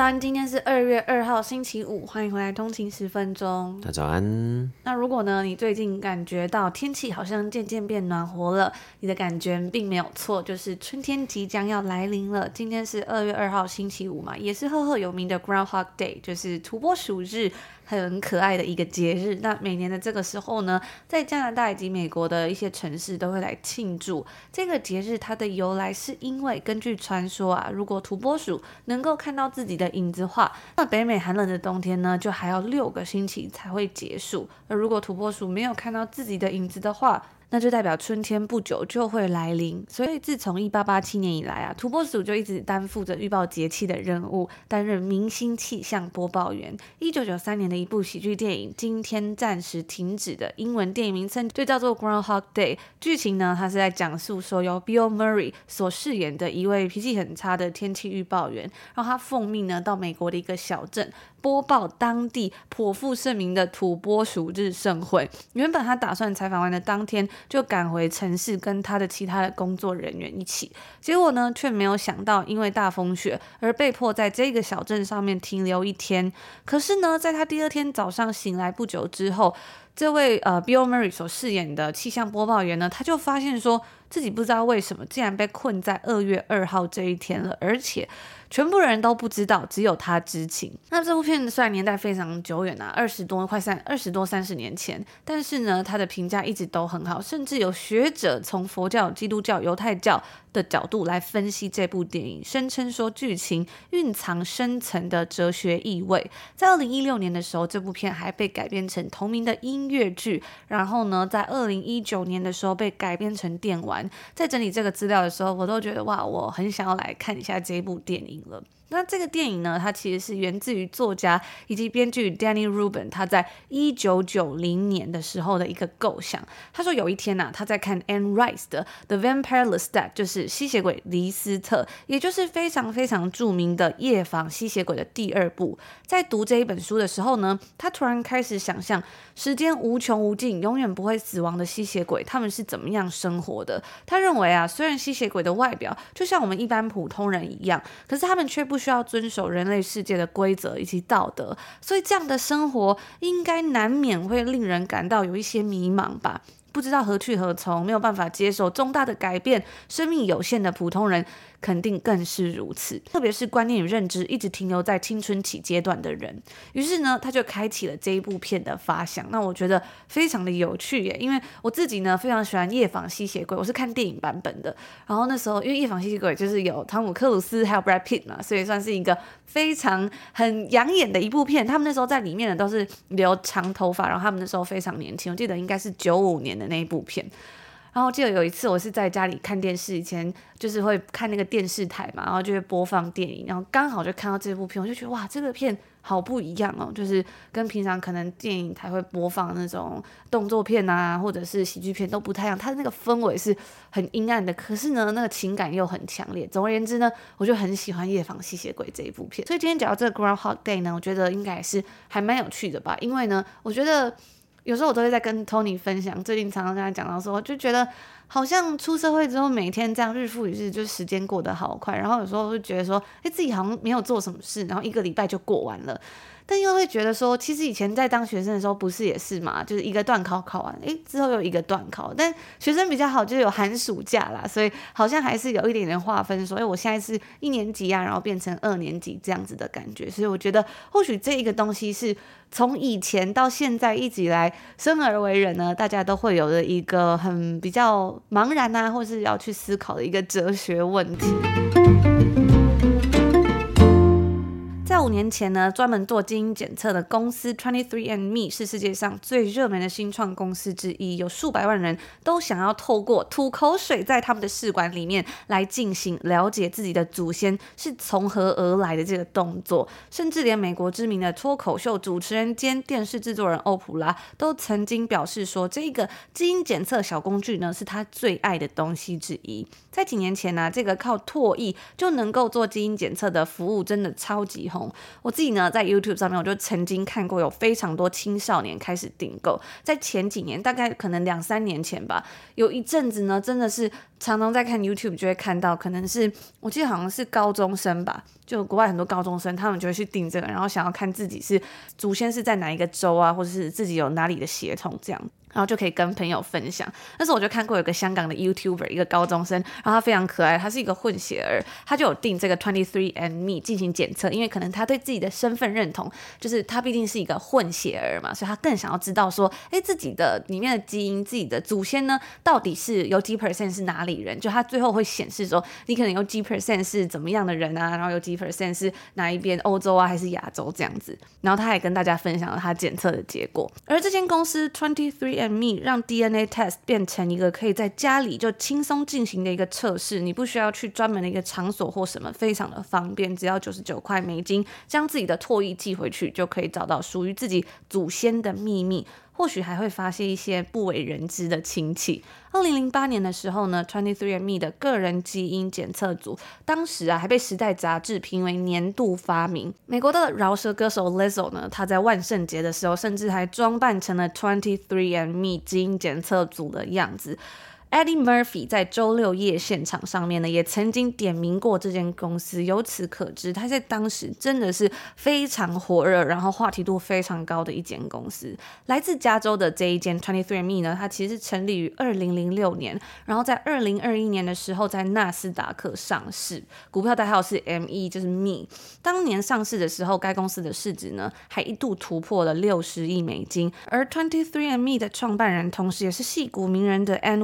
早安，今天是二月二号星期五，欢迎回来通勤十分钟。大家早安。那如果呢，你最近感觉到天气好像渐渐变暖和了，你的感觉并没有错，就是春天即将要来临了。今天是二月二号星期五嘛，也是赫赫有名的 Groundhog Day，就是土拨鼠日。很可爱的一个节日。那每年的这个时候呢，在加拿大以及美国的一些城市都会来庆祝这个节日。它的由来是因为根据传说啊，如果土拨鼠能够看到自己的影子话，那北美寒冷的冬天呢，就还要六个星期才会结束。而如果土拨鼠没有看到自己的影子的话，那就代表春天不久就会来临，所以自从一八八七年以来啊，土拨鼠就一直担负着预报节气的任务，担任明星气象播报员。一九九三年的一部喜剧电影《今天暂时停止》的英文电影名称就叫做 Groundhog Day。剧情呢，它是在讲述说由 Bill Murray 所饰演的一位脾气很差的天气预报员，然后他奉命呢到美国的一个小镇。播报当地颇负盛名的土拨鼠日盛会。原本他打算采访完的当天就赶回城市，跟他的其他的工作人员一起。结果呢，却没有想到因为大风雪而被迫在这个小镇上面停留一天。可是呢，在他第二天早上醒来不久之后，这位呃 Bill Murray 所饰演的气象播报员呢，他就发现说自己不知道为什么竟然被困在二月二号这一天了，而且。全部人都不知道，只有他知情。那这部片虽然年代非常久远啊，二十多快三二十多三十年前，但是呢，他的评价一直都很好，甚至有学者从佛教、基督教、犹太教的角度来分析这部电影，声称说剧情蕴藏深层的哲学意味。在二零一六年的时候，这部片还被改编成同名的音乐剧，然后呢，在二零一九年的时候被改编成电玩。在整理这个资料的时候，我都觉得哇，我很想要来看一下这部电影。了。那这个电影呢，它其实是源自于作家以及编剧 Danny Rubin，他在一九九零年的时候的一个构想。他说有一天呐、啊，他在看 Anne Rice 的《The Vampire Lestat》，就是吸血鬼黎斯特，也就是非常非常著名的夜访吸血鬼的第二部。在读这一本书的时候呢，他突然开始想象时间无穷无尽、永远不会死亡的吸血鬼，他们是怎么样生活的。他认为啊，虽然吸血鬼的外表就像我们一般普通人一样，可是他们却不需要遵守人类世界的规则以及道德，所以这样的生活应该难免会令人感到有一些迷茫吧。不知道何去何从，没有办法接受重大的改变，生命有限的普通人肯定更是如此。特别是观念与认知一直停留在青春期阶段的人，于是呢，他就开启了这一部片的发想。那我觉得非常的有趣耶，因为我自己呢非常喜欢《夜访吸血鬼》，我是看电影版本的。然后那时候因为《夜访吸血鬼》就是有汤姆克鲁斯还有 Brad Pitt 嘛，所以算是一个非常很养眼的一部片。他们那时候在里面的都是留长头发，然后他们那时候非常年轻，我记得应该是九五年的那一部片，然后记得有一次我是在家里看电视，以前就是会看那个电视台嘛，然后就会播放电影，然后刚好就看到这部片，我就觉得哇，这个片好不一样哦，就是跟平常可能电影台会播放那种动作片啊，或者是喜剧片都不太一样，它的那个氛围是很阴暗的，可是呢，那个情感又很强烈。总而言之呢，我就很喜欢《夜访吸血鬼》这一部片，所以今天讲到这个 Groundhog Day 呢，我觉得应该也是还蛮有趣的吧，因为呢，我觉得。有时候我都会在跟 Tony 分享，最近常常跟他讲到说，就觉得好像出社会之后，每天这样日复一日，就时间过得好快。然后有时候会觉得说，哎，自己好像没有做什么事，然后一个礼拜就过完了。但又会觉得说，其实以前在当学生的时候，不是也是嘛？就是一个段考考完，诶，之后又一个段考。但学生比较好，就有寒暑假啦，所以好像还是有一点点划分，说，诶，我现在是一年级啊，然后变成二年级这样子的感觉。所以我觉得，或许这一个东西是从以前到现在一直以来生而为人呢，大家都会有的一个很比较茫然啊，或是要去思考的一个哲学问题。五年前呢，专门做基因检测的公司 Twenty Three and Me 是世界上最热门的新创公司之一，有数百万人都想要透过吐口水在他们的试管里面来进行了解自己的祖先是从何而来的这个动作，甚至连美国知名的脱口秀主持人兼电视制作人欧普拉都曾经表示说，这个基因检测小工具呢是他最爱的东西之一。在几年前呢、这个靠唾液就能够做基因检测的服务真的超级红。我自己呢，在 YouTube 上面，我就曾经看过有非常多青少年开始订购。在前几年，大概可能两三年前吧，有一阵子呢，真的是常常在看 YouTube 就会看到，可能是我记得好像是高中生吧，就国外很多高中生，他们就会去订这个，然后想要看自己是祖先是在哪一个州啊，或者是自己有哪里的血统这样。然后就可以跟朋友分享。但是我就看过有个香港的 YouTuber，一个高中生，然后他非常可爱，他是一个混血儿，他就有订这个 Twenty Three and Me 进行检测，因为可能他对自己的身份认同，就是他毕竟是一个混血儿嘛，所以他更想要知道说，哎，自己的里面的基因，自己的祖先呢，到底是有几 percent 是哪里人？就他最后会显示说，你可能有几 percent 是怎么样的人啊，然后有几 percent 是哪一边欧洲啊，还是亚洲这样子。然后他还跟大家分享了他检测的结果。而这间公司 Twenty Three 让 DNA test 变成一个可以在家里就轻松进行的一个测试，你不需要去专门的一个场所或什么，非常的方便，只要九十九块美金，将自己的唾液寄回去，就可以找到属于自己祖先的秘密。或许还会发现一些不为人知的亲戚。二零零八年的时候呢，Twenty Three and Me 的个人基因检测组，当时啊还被《时代》杂志评为年度发明。美国的饶舌歌手 Lizzo 呢，他在万圣节的时候，甚至还装扮成了 Twenty Three and Me 基因检测组的样子。Eddie Murphy 在周六夜现场上面呢，也曾经点名过这间公司。由此可知，他在当时真的是非常火热，然后话题度非常高的一间公司。来自加州的这一间 Twenty Three Me 呢，它其实成立于二零零六年，然后在二零二一年的时候在纳斯达克上市，股票代号是 ME，就是 Me。当年上市的时候，该公司的市值呢还一度突破了六十亿美金。而 Twenty Three and Me 的创办人，同时也是戏骨名人的 Anne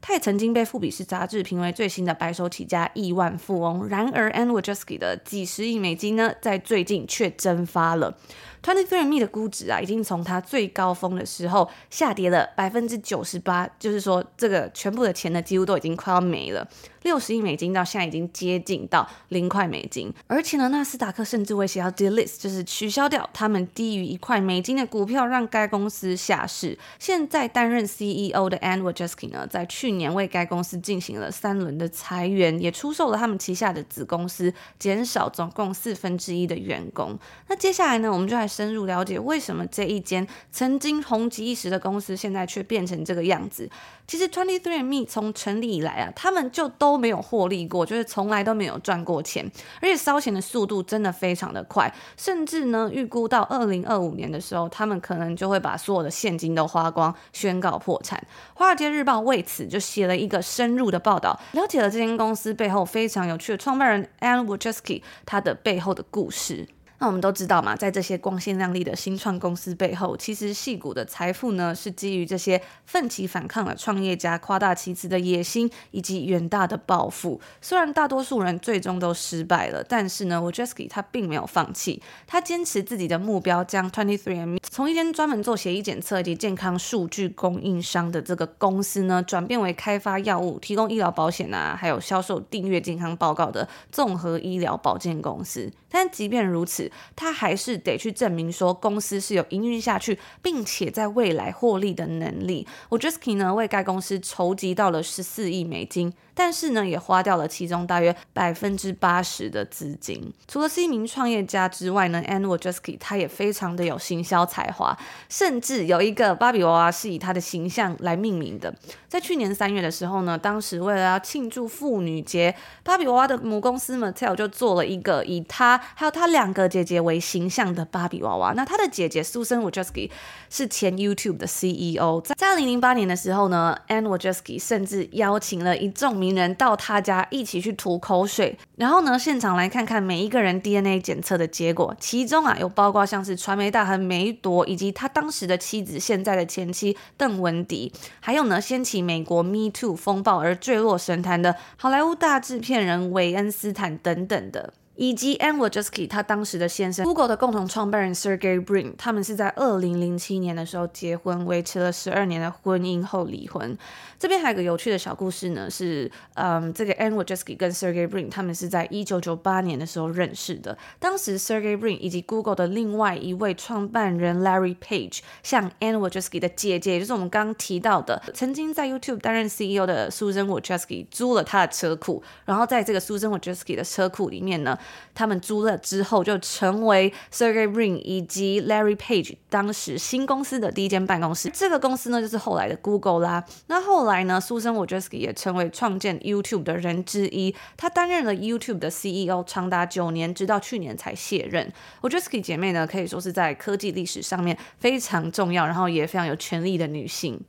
他也曾经被富比士杂志评为最新的白手起家亿万富翁。然而，Andrew Jaski 的几十亿美金呢，在最近却蒸发了。Twenty Three Me 的估值啊，已经从它最高峰的时候下跌了百分之九十八，就是说，这个全部的钱呢，几乎都已经快要没了。六十亿美金到现在已经接近到零块美金，而且呢，纳斯达克甚至威胁要 delist，就是取消掉他们低于一块美金的股票，让该公司下市。现在担任 CEO 的 Anne Wojcicki 呢，在去年为该公司进行了三轮的裁员，也出售了他们旗下的子公司，减少总共四分之一的员工。那接下来呢，我们就来深入了解为什么这一间曾经红极一时的公司，现在却变成这个样子。其实 Twenty Three and Me 从成立以来啊，他们就都没有获利过，就是从来都没有赚过钱，而且烧钱的速度真的非常的快，甚至呢，预估到二零二五年的时候，他们可能就会把所有的现金都花光，宣告破产。华尔街日报为此就写了一个深入的报道，了解了这间公司背后非常有趣的创办人 Anne Wojcicki 他的背后的故事。那我们都知道嘛，在这些光鲜亮丽的新创公司背后，其实矽谷的财富呢，是基于这些奋起反抗的创业家夸大其词的野心以及远大的抱负。虽然大多数人最终都失败了，但是呢，Wojcicki 他并没有放弃，他坚持自己的目标，将 Twenty Three M 从一间专门做协议检测以及健康数据供应商的这个公司呢，转变为开发药物、提供医疗保险啊，还有销售订阅健康报告的综合医疗保健公司。但即便如此，他还是得去证明说公司是有营运下去，并且在未来获利的能力。Wojcicki 呢，为该公司筹集到了十四亿美金。但是呢，也花掉了其中大约百分之八十的资金。除了是一名创业家之外呢，Anne Wojcicki 他也非常的有行销才华，甚至有一个芭比娃娃是以他的形象来命名的。在去年三月的时候呢，当时为了要庆祝妇女节，芭比娃娃的母公司 Mattel 就做了一个以他还有他两个姐姐为形象的芭比娃娃。那他的姐姐 Susan Wojcicki 是前 YouTube 的 CEO。在二零零八年的时候呢，Anne Wojcicki 甚至邀请了一众名人到他家一起去吐口水，然后呢，现场来看看每一个人 DNA 检测的结果。其中啊，有包括像是传媒大亨梅朵，以及他当时的妻子，现在的前妻邓文迪，还有呢，掀起美国 Me Too 风暴而坠落神坛的好莱坞大制片人韦恩斯坦等等的。以及 Anne Wojcicki 他当时的先生，Google 的共同创办人 Sergey Brin，他们是在二零零七年的时候结婚，维持了十二年的婚姻后离婚。这边还有个有趣的小故事呢，是嗯，这个 Anne Wojcicki 跟 Sergey Brin 他们是在一九九八年的时候认识的。当时 Sergey Brin 以及 Google 的另外一位创办人 Larry Page 向 Anne Wojcicki 的姐姐，就是我们刚刚提到的曾经在 YouTube 担任 CEO 的 Susan Wojcicki 租了他的车库，然后在这个 Susan Wojcicki 的车库里面呢，他们租了之后就成为 Sergey Brin 以及 Larry Page 当时新公司的第一间办公室。这个公司呢，就是后来的 Google 啦。那后来呢，Susan Wojcicki 也成为创建 YouTube 的人之一。她担任了 YouTube 的 CEO 长达九年，直到去年才卸任。Wojcicki 姐妹呢，可以说是在科技历史上面非常重要，然后也非常有权力的女性。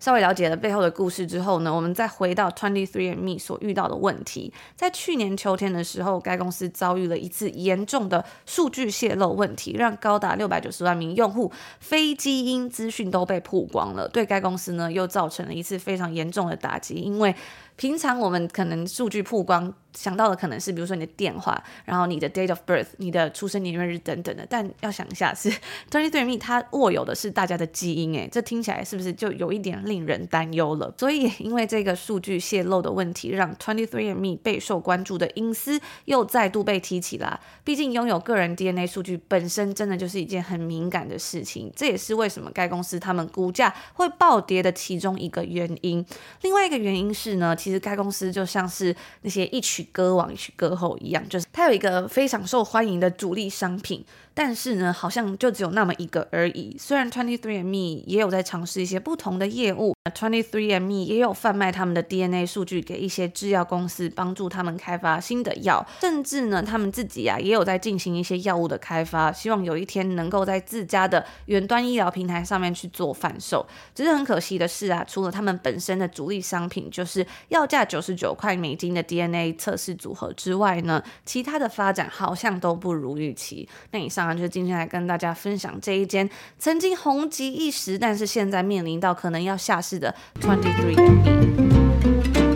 稍微了解了背后的故事之后呢，我们再回到 Twenty Three and Me 所遇到的问题。在去年秋天的时候，该公司遭遇了一次严重的数据泄露问题，让高达六百九十万名用户非基因资讯都被曝光了，对该公司呢又造成了一次非常严重的打击，因为平常我们可能数据曝光想到的可能是，比如说你的电话，然后你的 date of birth，你的出生年月日等等的。但要想一下，是 Twenty Three Me 它握有的是大家的基因，诶，这听起来是不是就有一点令人担忧了？所以因为这个数据泄露的问题，让 Twenty Three Me 备受关注的隐私又再度被提起啦。毕竟拥有个人 DNA 数据本身真的就是一件很敏感的事情，这也是为什么该公司他们股价会暴跌的其中一个原因。另外一个原因是呢，其实。该公司就像是那些一群曲歌王、一曲歌后一样，就是它有一个非常受欢迎的主力商品。但是呢，好像就只有那么一个而已。虽然 Twenty Three and Me 也有在尝试一些不同的业务，Twenty Three and Me 也有贩卖他们的 DNA 数据给一些制药公司，帮助他们开发新的药，甚至呢，他们自己啊也有在进行一些药物的开发，希望有一天能够在自家的远端医疗平台上面去做贩售。只是很可惜的是啊，除了他们本身的主力商品就是药价九十九块美金的 DNA 测测试组合之外呢，其他的发展好像都不如预期。那以上。就是今天来跟大家分享这一间曾经红极一时，但是现在面临到可能要下市的 Twenty Three。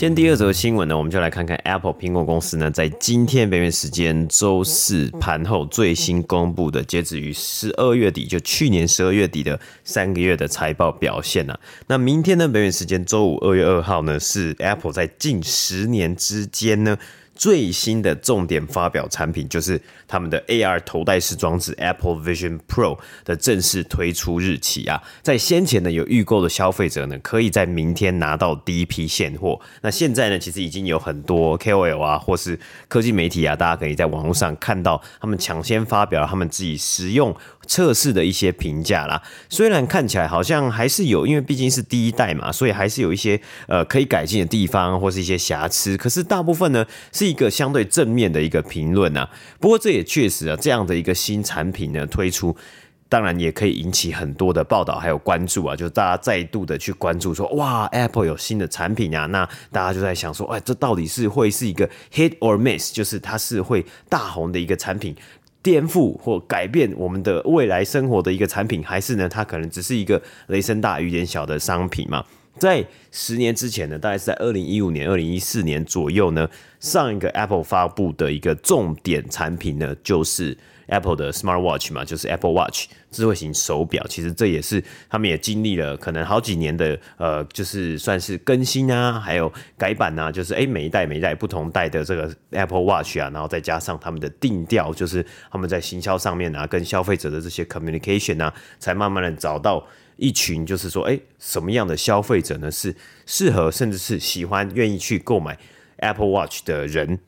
今天第二则新闻呢，我们就来看看 Apple 苹果公司呢，在今天北美时间周四盘后最新公布的，截止于十二月底，就去年十二月底的三个月的财报表现呢、那明天呢，北美时间周五二月二号呢，是 Apple 在近十年之间呢。最新的重点发表产品就是他们的 AR 头戴式装置 Apple Vision Pro 的正式推出日期啊，在先前呢有预购的消费者呢，可以在明天拿到第一批现货。那现在呢，其实已经有很多 KOL 啊，或是科技媒体啊，大家可以在网络上看到他们抢先发表他们自己实用测试的一些评价啦。虽然看起来好像还是有，因为毕竟是第一代嘛，所以还是有一些呃可以改进的地方，或是一些瑕疵。可是大部分呢是。一个相对正面的一个评论啊，不过这也确实啊，这样的一个新产品呢推出，当然也可以引起很多的报道还有关注啊，就是大家再度的去关注说，哇，Apple 有新的产品啊，那大家就在想说，哎，这到底是会是一个 hit or miss，就是它是会大红的一个产品，颠覆或改变我们的未来生活的一个产品，还是呢，它可能只是一个雷声大雨点小的商品嘛？在十年之前呢，大概是在二零一五年、二零一四年左右呢，上一个 Apple 发布的一个重点产品呢，就是 Apple 的 Smart Watch 嘛，就是 Apple Watch 智慧型手表。其实这也是他们也经历了可能好几年的呃，就是算是更新啊，还有改版啊，就是诶，每一代每一代不同代的这个 Apple Watch 啊，然后再加上他们的定调，就是他们在行销上面啊，跟消费者的这些 communication 啊，才慢慢的找到。一群就是说，哎，什么样的消费者呢？是适合，甚至是喜欢、愿意去购买 Apple Watch 的人。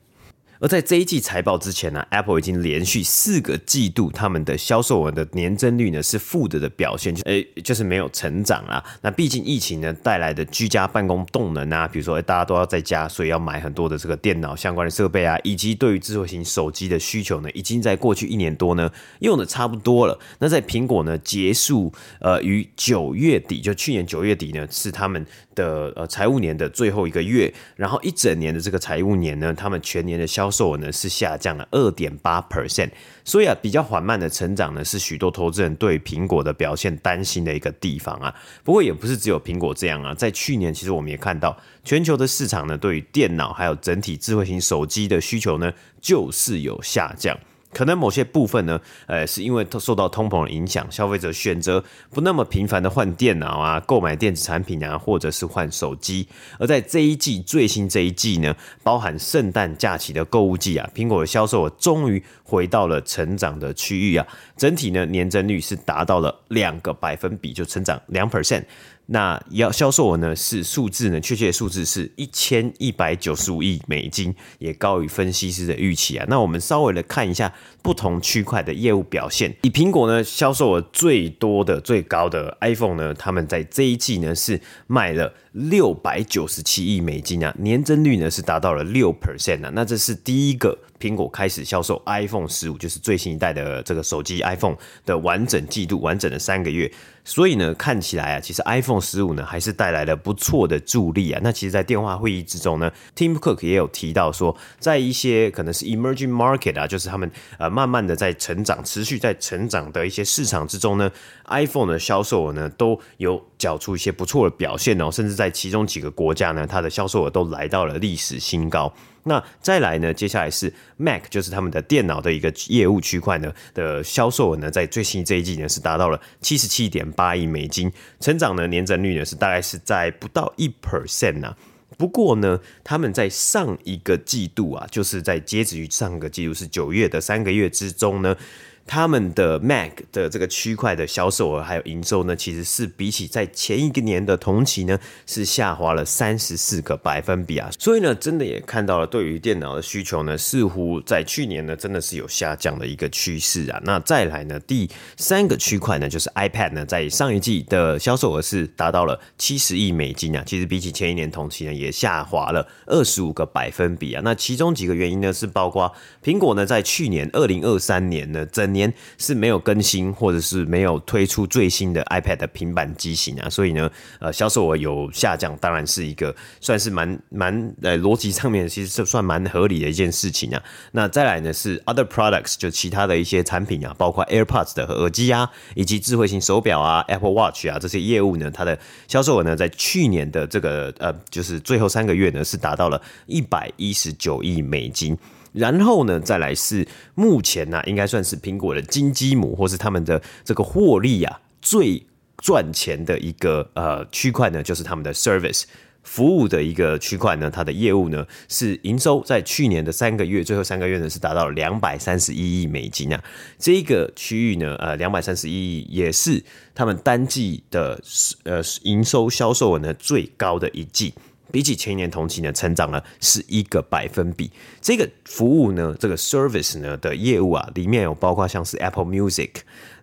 而在这一季财报之前呢，Apple 已经连续四个季度他们的销售额的年增率呢是负的的表现，就诶就是没有成长啦。那毕竟疫情呢带来的居家办公动能啊，比如说大家都要在家，所以要买很多的这个电脑相关的设备啊，以及对于智慧型手机的需求呢，已经在过去一年多呢用的差不多了。那在苹果呢结束呃于九月底，就去年九月底呢是他们的呃财务年的最后一个月，然后一整年的这个财务年呢，他们全年的销售额呢是下降了二点八 percent，所以啊比较缓慢的成长呢是许多投资人对苹果的表现担心的一个地方啊。不过也不是只有苹果这样啊，在去年其实我们也看到全球的市场呢对于电脑还有整体智慧型手机的需求呢就是有下降。可能某些部分呢，呃，是因为受到通膨的影响，消费者选择不那么频繁的换电脑啊，购买电子产品啊，或者是换手机。而在这一季最新这一季呢，包含圣诞假期的购物季啊，苹果的销售额终于回到了成长的区域啊，整体呢年增率是达到了两个百分比，就成长两 percent。那要销售额呢是数字呢，确切的数字是一千一百九十五亿美金，也高于分析师的预期啊。那我们稍微的看一下不同区块的业务表现。以苹果呢销售额最多的、最高的 iPhone 呢，他们在这一季呢是卖了六百九十七亿美金啊，年增率呢是达到了六 percent 啊。那这是第一个。苹果开始销售 iPhone 十五，就是最新一代的这个手机 iPhone 的完整季度，完整的三个月。所以呢，看起来啊，其实 iPhone 十五呢还是带来了不错的助力啊。那其实，在电话会议之中呢，Tim Cook 也有提到说，在一些可能是 emerging market 啊，就是他们呃慢慢的在成长、持续在成长的一些市场之中呢，iPhone 的销售额呢都有缴出一些不错的表现哦，甚至在其中几个国家呢，它的销售额都来到了历史新高。那再来呢？接下来是 Mac，就是他们的电脑的一个业务区块呢的销售额呢，在最新这一季呢是达到了七十七点八亿美金，成长呢年增率呢是大概是在不到一 percent 呐。不过呢，他们在上一个季度啊，就是在截止于上个季度是九月的三个月之中呢。他们的 Mac 的这个区块的销售额还有营收呢，其实是比起在前一个年的同期呢，是下滑了三十四个百分比啊。所以呢，真的也看到了对于电脑的需求呢，似乎在去年呢，真的是有下降的一个趋势啊。那再来呢，第三个区块呢，就是 iPad 呢，在上一季的销售额是达到了七十亿美金啊。其实比起前一年同期呢，也下滑了二十五个百分比啊。那其中几个原因呢，是包括苹果呢，在去年二零二三年呢，整年是没有更新，或者是没有推出最新的 iPad 的平板机型啊，所以呢，呃，销售额有下降，当然是一个算是蛮蛮呃逻辑上面其实是算蛮合理的一件事情啊。那再来呢是 Other Products，就其他的一些产品啊，包括 AirPods 的耳机啊，以及智慧型手表啊，Apple Watch 啊这些业务呢，它的销售额呢，在去年的这个呃，就是最后三个月呢，是达到了一百一十九亿美金。然后呢，再来是目前呢、啊，应该算是苹果的金鸡母，或是他们的这个获利啊最赚钱的一个呃区块呢，就是他们的 service 服务的一个区块呢，它的业务呢是营收在去年的三个月，最后三个月呢是达到了两百三十一亿美金啊，这个区域呢，呃，两百三十一亿也是他们单季的呃营收销售额呢最高的一季。比起前一年同期呢，成长了十一个百分比。这个服务呢，这个 service 呢的业务啊，里面有包括像是 Apple Music，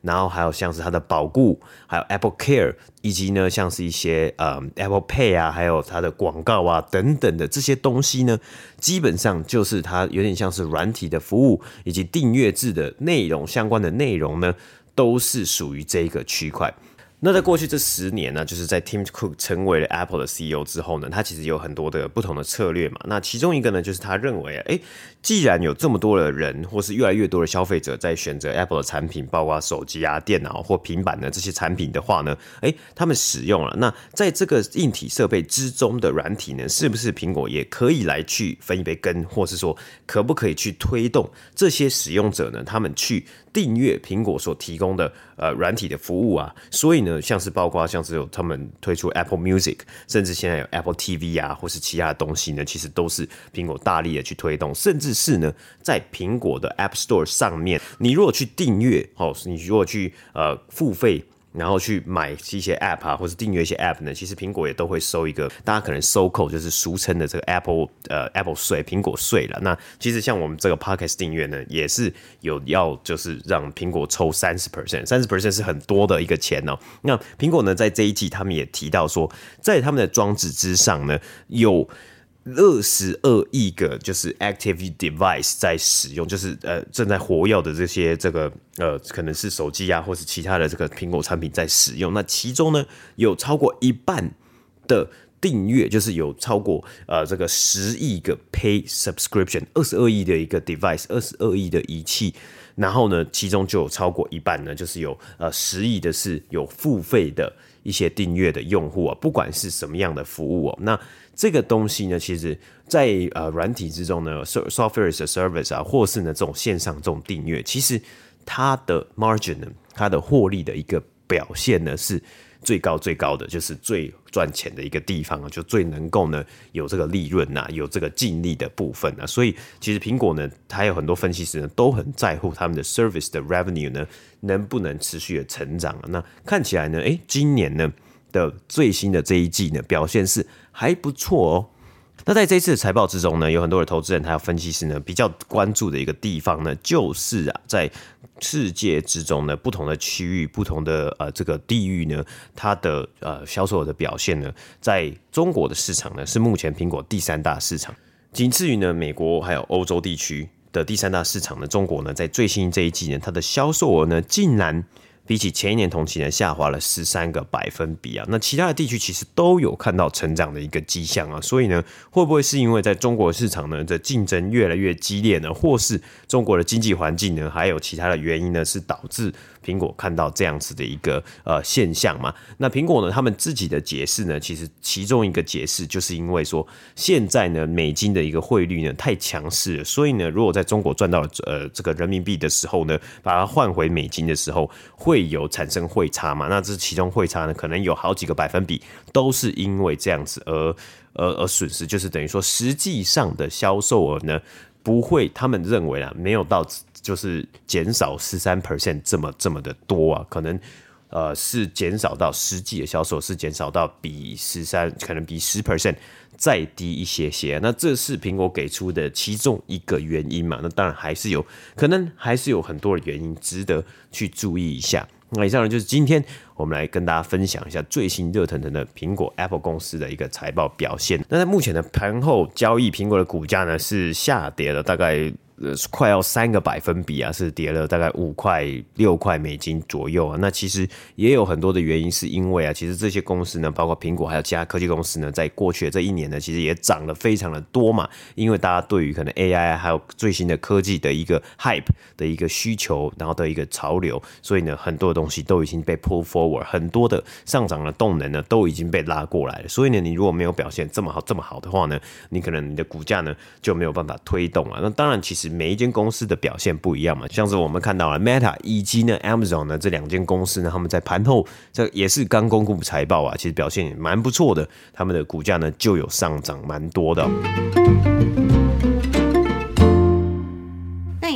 然后还有像是它的保固，还有 Apple Care，以及呢像是一些呃 Apple Pay 啊，还有它的广告啊等等的这些东西呢，基本上就是它有点像是软体的服务以及订阅制的内容相关的内容呢，都是属于这个区块。那在过去这十年呢，就是在 Tim Cook 成为了 Apple 的 CEO 之后呢，他其实有很多的不同的策略嘛。那其中一个呢，就是他认为，哎，既然有这么多的人，或是越来越多的消费者在选择 Apple 的产品，包括手机啊、电脑或平板的这些产品的话呢，哎，他们使用了。那在这个硬体设备之中的软体呢，是不是苹果也可以来去分一杯羹，或是说可不可以去推动这些使用者呢？他们去订阅苹果所提供的呃软体的服务啊？所以呢？像是包括像是有他们推出 Apple Music，甚至现在有 Apple TV 啊，或是其他的东西呢，其实都是苹果大力的去推动，甚至是呢，在苹果的 App Store 上面，你如果去订阅哦，你如果去呃付费。然后去买一些 App 啊，或是订阅一些 App 呢，其实苹果也都会收一个，大家可能收扣，就是俗称的这个 Apple 呃 Apple 税，苹果税了。那其实像我们这个 Podcast 订阅呢，也是有要就是让苹果抽三十 percent，三十 percent 是很多的一个钱哦。那苹果呢，在这一季他们也提到说，在他们的装置之上呢，有。二十二亿个就是 active device 在使用，就是呃正在活跃的这些这个呃可能是手机啊，或是其他的这个苹果产品在使用。那其中呢，有超过一半的订阅，就是有超过呃这个十亿个 pay subscription，二十二亿的一个 device，二十二亿的仪器。然后呢，其中就有超过一半呢，就是有呃十亿的是有付费的一些订阅的用户啊，不管是什么样的服务哦。那这个东西呢，其实在呃软体之中呢，software as a service 啊，或是呢这种线上这种订阅，其实它的 margin 呢，它的获利的一个表现呢是。最高最高的就是最赚钱的一个地方啊，就最能够呢有这个利润呐，有这个净利的部分啊，所以其实苹果呢，它有很多分析师呢都很在乎他们的 service 的 revenue 呢能不能持续的成长啊。那看起来呢，诶，今年呢的最新的这一季呢表现是还不错哦。那在这一次的财报之中呢，有很多的投资人还有分析师呢比较关注的一个地方呢，就是啊在。世界之中呢，不同的区域、不同的呃这个地域呢，它的呃销售额的表现呢，在中国的市场呢，是目前苹果第三大市场，仅次于呢美国还有欧洲地区的第三大市场呢，中国呢，在最新这一季呢，它的销售额呢，竟然。比起前一年同期呢，下滑了十三个百分比啊。那其他的地区其实都有看到成长的一个迹象啊。所以呢，会不会是因为在中国市场呢的竞争越来越激烈呢，或是中国的经济环境呢，还有其他的原因呢，是导致苹果看到这样子的一个呃现象嘛？那苹果呢，他们自己的解释呢，其实其中一个解释就是因为说，现在呢美金的一个汇率呢太强势了，所以呢，如果在中国赚到呃这个人民币的时候呢，把它换回美金的时候会。有产生汇差嘛？那这其中汇差呢，可能有好几个百分比，都是因为这样子而而而损失，就是等于说实际上的销售额呢，不会，他们认为啊，没有到就是减少十三 percent 这么这么的多啊，可能呃是减少到实际的销售是减少到比十三，可能比十 percent 再低一些些。那这是苹果给出的其中一个原因嘛？那当然还是有可能还是有很多的原因值得去注意一下。那以上呢，就是今天我们来跟大家分享一下最新热腾腾的苹果 Apple 公司的一个财报表现。那在目前的盘后交易，苹果的股价呢是下跌了大概。呃，快要三个百分比啊，是跌了大概五块六块美金左右啊。那其实也有很多的原因，是因为啊，其实这些公司呢，包括苹果还有其他科技公司呢，在过去的这一年呢，其实也涨了非常的多嘛。因为大家对于可能 AI 还有最新的科技的一个 hype 的一个需求，然后的一个潮流，所以呢，很多的东西都已经被 pull forward，很多的上涨的动能呢，都已经被拉过来了。所以呢，你如果没有表现这么好这么好的话呢，你可能你的股价呢就没有办法推动啊。那当然，其实。每一间公司的表现不一样嘛，像是我们看到了 Meta 以及呢 Amazon 呢这两间公司呢，他们在盘后这也是刚公布财报啊，其实表现蛮不错的，他们的股价呢就有上涨蛮多的。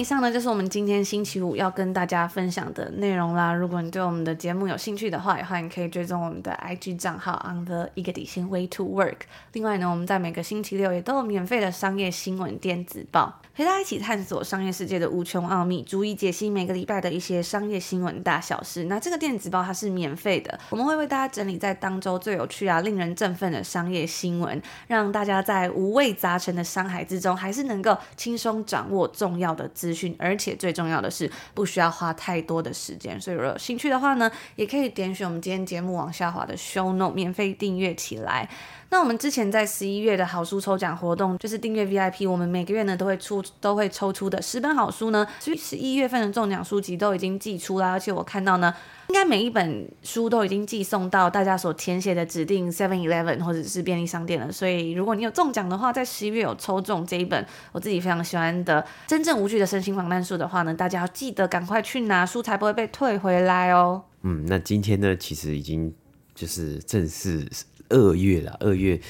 以上呢就是我们今天星期五要跟大家分享的内容啦。如果你对我们的节目有兴趣的话，也欢迎可以追踪我们的 IG 账号 on the 一个底线 way to work。另外呢，我们在每个星期六也都有免费的商业新闻电子报，陪大家一起探索商业世界的无穷奥秘，逐一解析每个礼拜的一些商业新闻大小事。那这个电子报它是免费的，我们会为大家整理在当周最有趣啊、令人振奋的商业新闻，让大家在五味杂陈的商海之中，还是能够轻松掌握重要的资而且最重要的是不需要花太多的时间，所以如果有兴趣的话呢，也可以点选我们今天节目往下滑的 show note，免费订阅起来。那我们之前在十一月的好书抽奖活动，就是订阅 VIP，我们每个月呢都会出都会抽出的十本好书呢，所以十一月份的中奖书籍都已经寄出了，而且我看到呢。应该每一本书都已经寄送到大家所填写的指定 Seven Eleven 或者是便利商店了，所以如果你有中奖的话，在十一月有抽中这一本我自己非常喜欢的《真正无惧的身心防弹术》的话呢，大家要记得赶快去拿书，才不会被退回来哦。嗯，那今天呢，其实已经就是正式二月了，二月。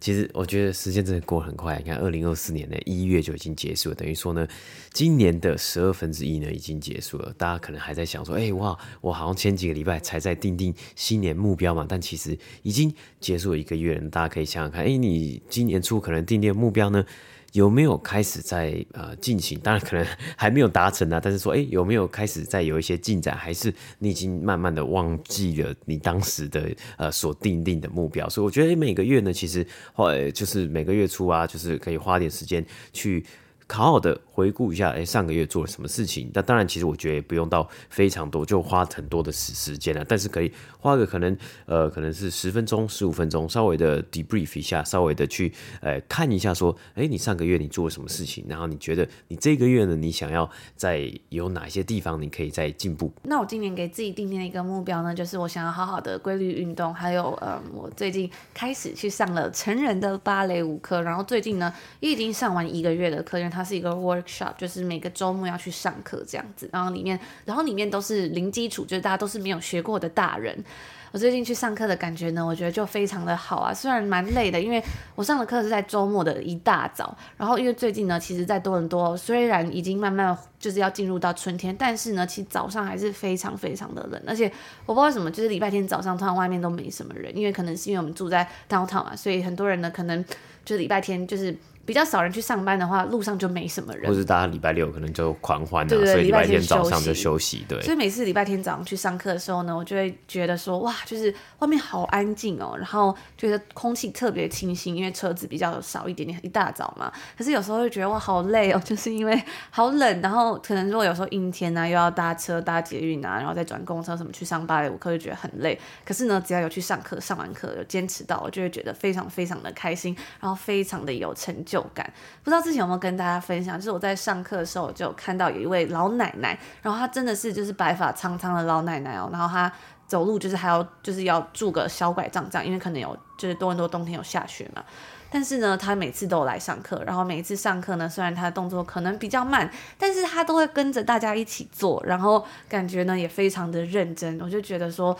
其实我觉得时间真的过很快，你看，二零二四年的一月就已经结束了，等于说呢，今年的十二分之一呢已经结束了。大家可能还在想说，哎、欸，哇，我好像前几个礼拜才在定定新年目标嘛，但其实已经结束了一个月了。大家可以想想看，哎、你今年初可能定定目标呢？有没有开始在呃进行？当然可能还没有达成啊，但是说，诶，有没有开始在有一些进展？还是你已经慢慢的忘记了你当时的呃所定定的目标？所以我觉得每个月呢，其实后来就是每个月初啊，就是可以花点时间去好好的回顾一下，哎，上个月做了什么事情？那当然，其实我觉得也不用到非常多，就花很多的时时间了。但是可以花个可能呃，可能是十分钟、十五分钟，稍微的 debrief 一下，稍微的去呃看一下，说，哎，你上个月你做了什么事情？然后你觉得你这个月呢，你想要在有哪些地方你可以再进步？那我今年给自己定定的一个目标呢，就是我想要好好的规律运动，还有呃，我最近开始去上了成人的芭蕾舞课，然后最近呢也已经上完一个月的课，因为他它是一个 workshop，就是每个周末要去上课这样子，然后里面，然后里面都是零基础，就是大家都是没有学过的大人。我最近去上课的感觉呢，我觉得就非常的好啊，虽然蛮累的，因为我上的课是在周末的一大早，然后因为最近呢，其实在多伦多虽然已经慢慢就是要进入到春天，但是呢，其实早上还是非常非常的冷，而且我不知道为什么，就是礼拜天早上突然外面都没什么人，因为可能是因为我们住在 downtown 嘛，所以很多人呢可能就是礼拜天就是。比较少人去上班的话，路上就没什么人。或是大家礼拜六可能就狂欢了，对对对，所以礼拜天早上就休息。对，所以每次礼拜天早上去上课的时候呢，我就会觉得说，哇，就是外面好安静哦，然后觉得空气特别清新，因为车子比较少一点点，一大早嘛。可是有时候会觉得哇，好累哦，就是因为好冷，然后可能如果有时候阴天啊，又要搭车搭捷运啊，然后再转公车什么去上芭蕾舞课，就觉得很累。可是呢，只要有去上课，上完课有坚持到，我就会觉得非常非常的开心，然后非常的有成就感。不知道。之前有没有跟大家分享？就是我在上课的时候，就看到有一位老奶奶，然后她真的是就是白发苍苍的老奶奶哦，然后她走路就是还要就是要拄个小拐杖这样，因为可能有就是多伦多冬天有下雪嘛。但是呢，她每次都有来上课，然后每一次上课呢，虽然她的动作可能比较慢，但是她都会跟着大家一起做，然后感觉呢也非常的认真。我就觉得说。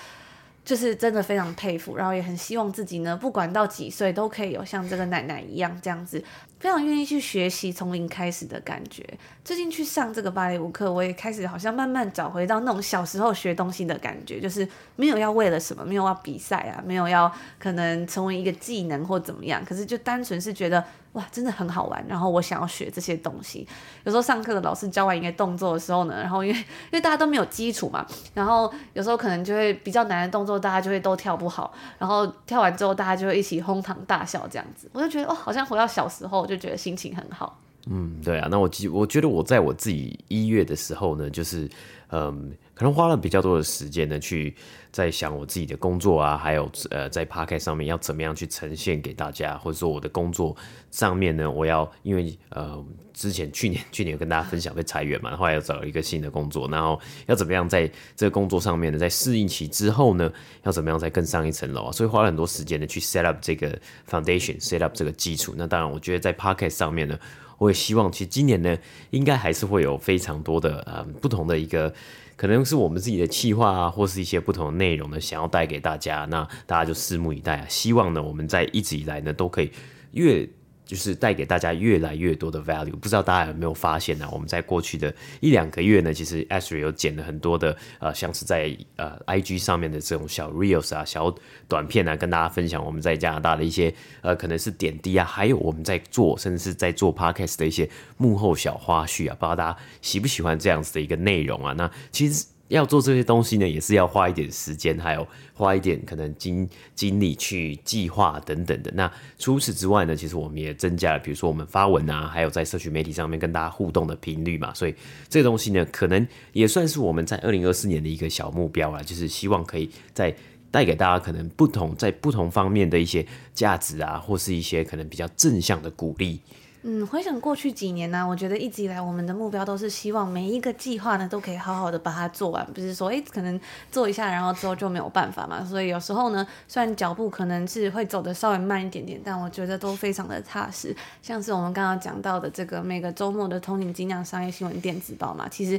就是真的非常佩服，然后也很希望自己呢，不管到几岁都可以有像这个奶奶一样这样子，非常愿意去学习从零开始的感觉。最近去上这个芭蕾舞课，我也开始好像慢慢找回到那种小时候学东西的感觉，就是没有要为了什么，没有要比赛啊，没有要可能成为一个技能或怎么样，可是就单纯是觉得。哇，真的很好玩。然后我想要学这些东西。有时候上课的老师教完一个动作的时候呢，然后因为因为大家都没有基础嘛，然后有时候可能就会比较难的动作，大家就会都跳不好。然后跳完之后，大家就会一起哄堂大笑这样子。我就觉得哦，好像回到小时候，就觉得心情很好。嗯，对啊。那我记，我觉得我在我自己一月的时候呢，就是嗯。可能花了比较多的时间呢，去在想我自己的工作啊，还有呃，在 Podcast 上面要怎么样去呈现给大家，或者说我的工作上面呢，我要因为呃，之前去年去年跟大家分享被裁员嘛，后来要找一个新的工作，然后要怎么样在这个工作上面呢，在适应期之后呢，要怎么样再更上一层楼啊？所以花了很多时间呢，去 set up 这个 foundation，set up 这个基础。那当然，我觉得在 Podcast 上面呢，我也希望其实今年呢，应该还是会有非常多的呃不同的一个。可能是我们自己的企划啊，或是一些不同的内容呢，想要带给大家，那大家就拭目以待啊。希望呢，我们在一直以来呢，都可以越。就是带给大家越来越多的 value，不知道大家有没有发现呢？我们在过去的一两个月呢，其实 Asri 有剪了很多的呃，像是在呃 IG 上面的这种小 reels 啊、小短片啊，跟大家分享我们在加拿大的一些呃，可能是点滴啊，还有我们在做，甚至是在做 podcast 的一些幕后小花絮啊，不知道大家喜不喜欢这样子的一个内容啊？那其实。要做这些东西呢，也是要花一点时间，还有花一点可能精精力去计划等等的。那除此之外呢，其实我们也增加了，比如说我们发文啊，还有在社群媒体上面跟大家互动的频率嘛。所以这东西呢，可能也算是我们在二零二四年的一个小目标啊，就是希望可以在带给大家可能不同在不同方面的一些价值啊，或是一些可能比较正向的鼓励。嗯，回想过去几年呢、我觉得一直以来我们的目标都是希望每一个计划呢都可以好好的把它做完，不是说诶可能做一下然后之后就没有办法嘛。所以有时候呢，虽然脚步可能是会走得稍微慢一点点，但我觉得都非常的踏实。像是我们刚刚讲到的这个每个周末的通勤精酿商业新闻电子报嘛，其实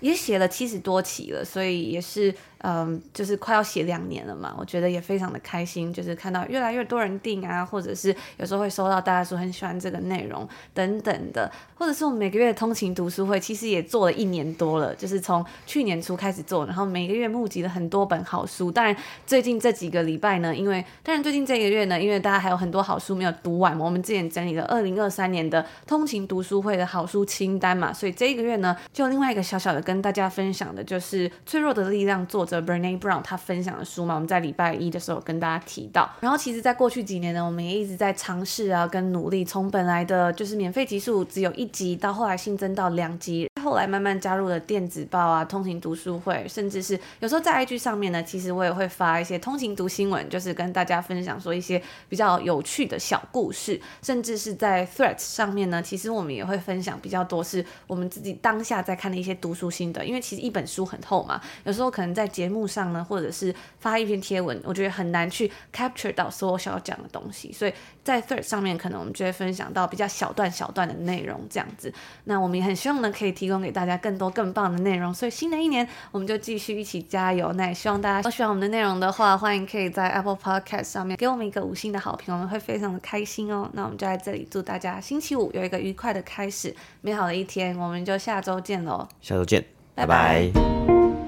也写了七十多期了，所以也是。嗯，就是快要写两年了嘛，我觉得也非常的开心，就是看到越来越多人订啊，或者是有时候会收到大家说很喜欢这个内容等等的，或者是我们每个月的通勤读书会，其实也做了一年多了，就是从去年初开始做，然后每个月募集了很多本好书。当然最近这几个礼拜呢，因为当然最近这个月呢，因为大家还有很多好书没有读完嘛，我们之前整理了二零二三年的通勤读书会的好书清单嘛，所以这一个月呢，就另外一个小小的跟大家分享的就是《脆弱的力量》做。者 Brené Brown 他分享的书嘛，我们在礼拜一的时候跟大家提到。然后其实，在过去几年呢，我们也一直在尝试啊，跟努力，从本来的就是免费集数只有一集，到后来新增到两集，后来慢慢加入了电子报啊、通勤读书会，甚至是有时候在 IG 上面呢，其实我也会发一些通勤读新闻，就是跟大家分享说一些比较有趣的小故事，甚至是在 Threads 上面呢，其实我们也会分享比较多是我们自己当下在看的一些读书心得，因为其实一本书很厚嘛，有时候可能在节目上呢，或者是发一篇贴文，我觉得很难去 capture 到所有想要讲的东西，所以在 Threads 上面可能我们就会分享到比较小段小段的内容这样子。那我们也很希望呢，可以提供给大家更多更棒的内容，所以新的一年我们就继续一起加油。那也希望大家都喜欢我们的内容的话，欢迎可以在 Apple Podcast 上面给我们一个五星的好评，我们会非常的开心哦。那我们就在这里祝大家星期五有一个愉快的开始，美好的一天。我们就下周见喽，下周见，拜拜。拜拜。